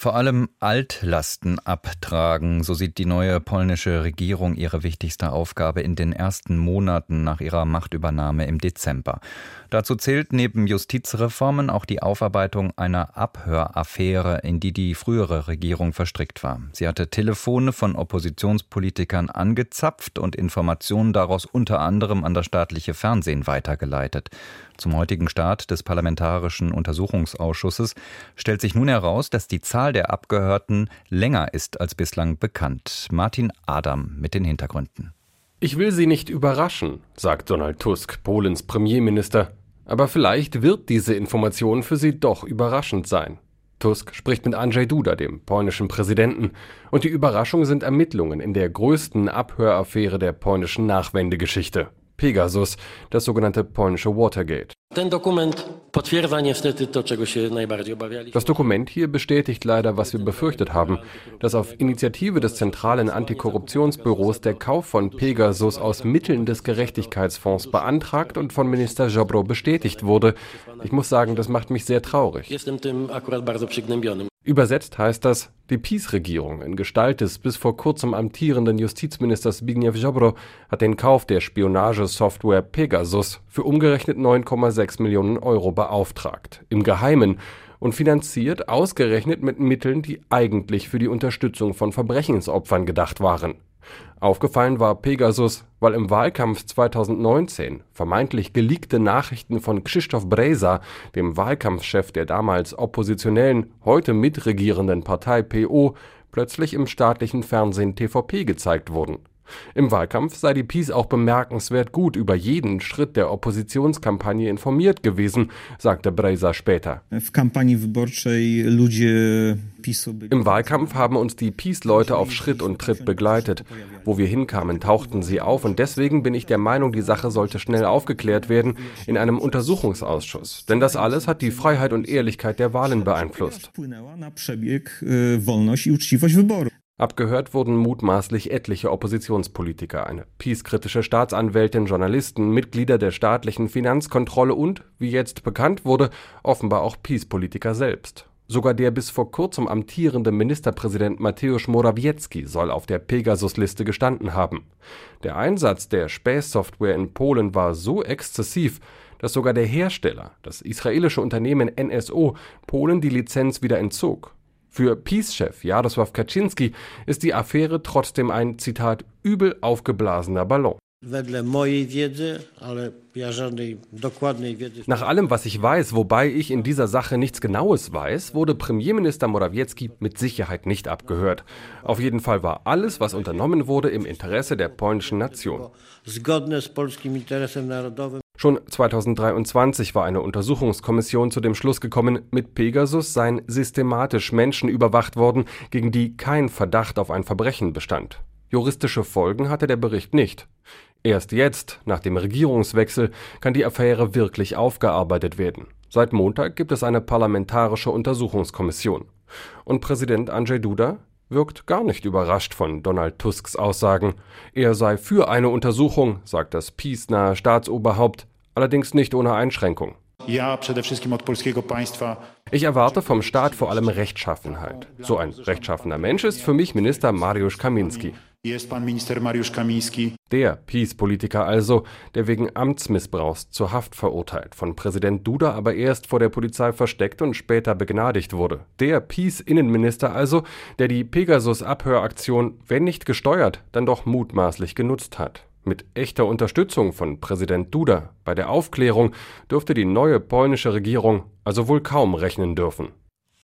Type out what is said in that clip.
Vor allem Altlasten abtragen, so sieht die neue polnische Regierung ihre wichtigste Aufgabe in den ersten Monaten nach ihrer Machtübernahme im Dezember. Dazu zählt neben Justizreformen auch die Aufarbeitung einer Abhöraffäre, in die die frühere Regierung verstrickt war. Sie hatte Telefone von Oppositionspolitikern angezapft und Informationen daraus unter anderem an das staatliche Fernsehen weitergeleitet. Zum heutigen Start des Parlamentarischen Untersuchungsausschusses stellt sich nun heraus, dass die Zahl der Abgehörten länger ist als bislang bekannt. Martin Adam mit den Hintergründen. Ich will Sie nicht überraschen, sagt Donald Tusk, Polens Premierminister. Aber vielleicht wird diese Information für Sie doch überraschend sein. Tusk spricht mit Andrzej Duda, dem polnischen Präsidenten, und die Überraschung sind Ermittlungen in der größten Abhöraffäre der polnischen Nachwendegeschichte. Pegasus, das sogenannte polnische Watergate. Das Dokument hier bestätigt leider, was wir befürchtet haben, dass auf Initiative des zentralen Antikorruptionsbüros der Kauf von Pegasus aus Mitteln des Gerechtigkeitsfonds beantragt und von Minister Jobro bestätigt wurde. Ich muss sagen, das macht mich sehr traurig. Übersetzt heißt das, die PiS-Regierung in Gestalt des bis vor kurzem amtierenden Justizministers Zbigniew Ziobro hat den Kauf der Spionagesoftware Pegasus für umgerechnet 9,6 Millionen Euro beauftragt, im Geheimen und finanziert ausgerechnet mit Mitteln, die eigentlich für die Unterstützung von Verbrechensopfern gedacht waren Aufgefallen war Pegasus, weil im Wahlkampf 2019 vermeintlich geleakte Nachrichten von Krzysztof Brejza, dem Wahlkampfchef der damals oppositionellen, heute mitregierenden Partei PO, plötzlich im staatlichen Fernsehen TVP gezeigt wurden im Wahlkampf sei die PiS auch bemerkenswert gut über jeden Schritt der Oppositionskampagne informiert gewesen, sagte Brejza später. Im Wahlkampf haben uns die PiS-Leute auf Schritt und Tritt begleitet. Wo wir hinkamen, tauchten sie auf und deswegen bin ich der Meinung, die Sache sollte schnell aufgeklärt werden in einem Untersuchungsausschuss. Denn das alles hat die Freiheit und Ehrlichkeit der Wahlen beeinflusst. Abgehört wurden mutmaßlich etliche Oppositionspolitiker, eine peace-kritische Staatsanwältin, Journalisten, Mitglieder der staatlichen Finanzkontrolle und, wie jetzt bekannt wurde, offenbar auch Peace-Politiker selbst. Sogar der bis vor kurzem amtierende Ministerpräsident Mateusz Morawiecki soll auf der Pegasus-Liste gestanden haben. Der Einsatz der Späßsoftware in Polen war so exzessiv, dass sogar der Hersteller, das israelische Unternehmen NSO, Polen die Lizenz wieder entzog. Für Peace-Chef Jarosław Kaczynski ist die Affäre trotzdem ein, Zitat, übel aufgeblasener Ballon. Nach allem, was ich weiß, wobei ich in dieser Sache nichts Genaues weiß, wurde Premierminister Morawiecki mit Sicherheit nicht abgehört. Auf jeden Fall war alles, was unternommen wurde, im Interesse der polnischen Nation. Schon 2023 war eine Untersuchungskommission zu dem Schluss gekommen, mit Pegasus seien systematisch Menschen überwacht worden, gegen die kein Verdacht auf ein Verbrechen bestand. Juristische Folgen hatte der Bericht nicht. Erst jetzt, nach dem Regierungswechsel, kann die Affäre wirklich aufgearbeitet werden. Seit Montag gibt es eine parlamentarische Untersuchungskommission. Und Präsident Andrzej Duda wirkt gar nicht überrascht von Donald Tusks Aussagen. Er sei für eine Untersuchung, sagt das peace-nahe Staatsoberhaupt, allerdings nicht ohne Einschränkung. Ich erwarte vom Staat vor allem Rechtschaffenheit. So ein rechtschaffener Mensch ist für mich Minister Mariusz Kaminski. Der Peace-Politiker also, der wegen Amtsmissbrauchs zur Haft verurteilt, von Präsident Duda aber erst vor der Polizei versteckt und später begnadigt wurde. Der Peace-Innenminister also, der die Pegasus-Abhöraktion, wenn nicht gesteuert, dann doch mutmaßlich genutzt hat. Mit echter Unterstützung von Präsident Duda bei der Aufklärung dürfte die neue polnische Regierung also wohl kaum rechnen dürfen.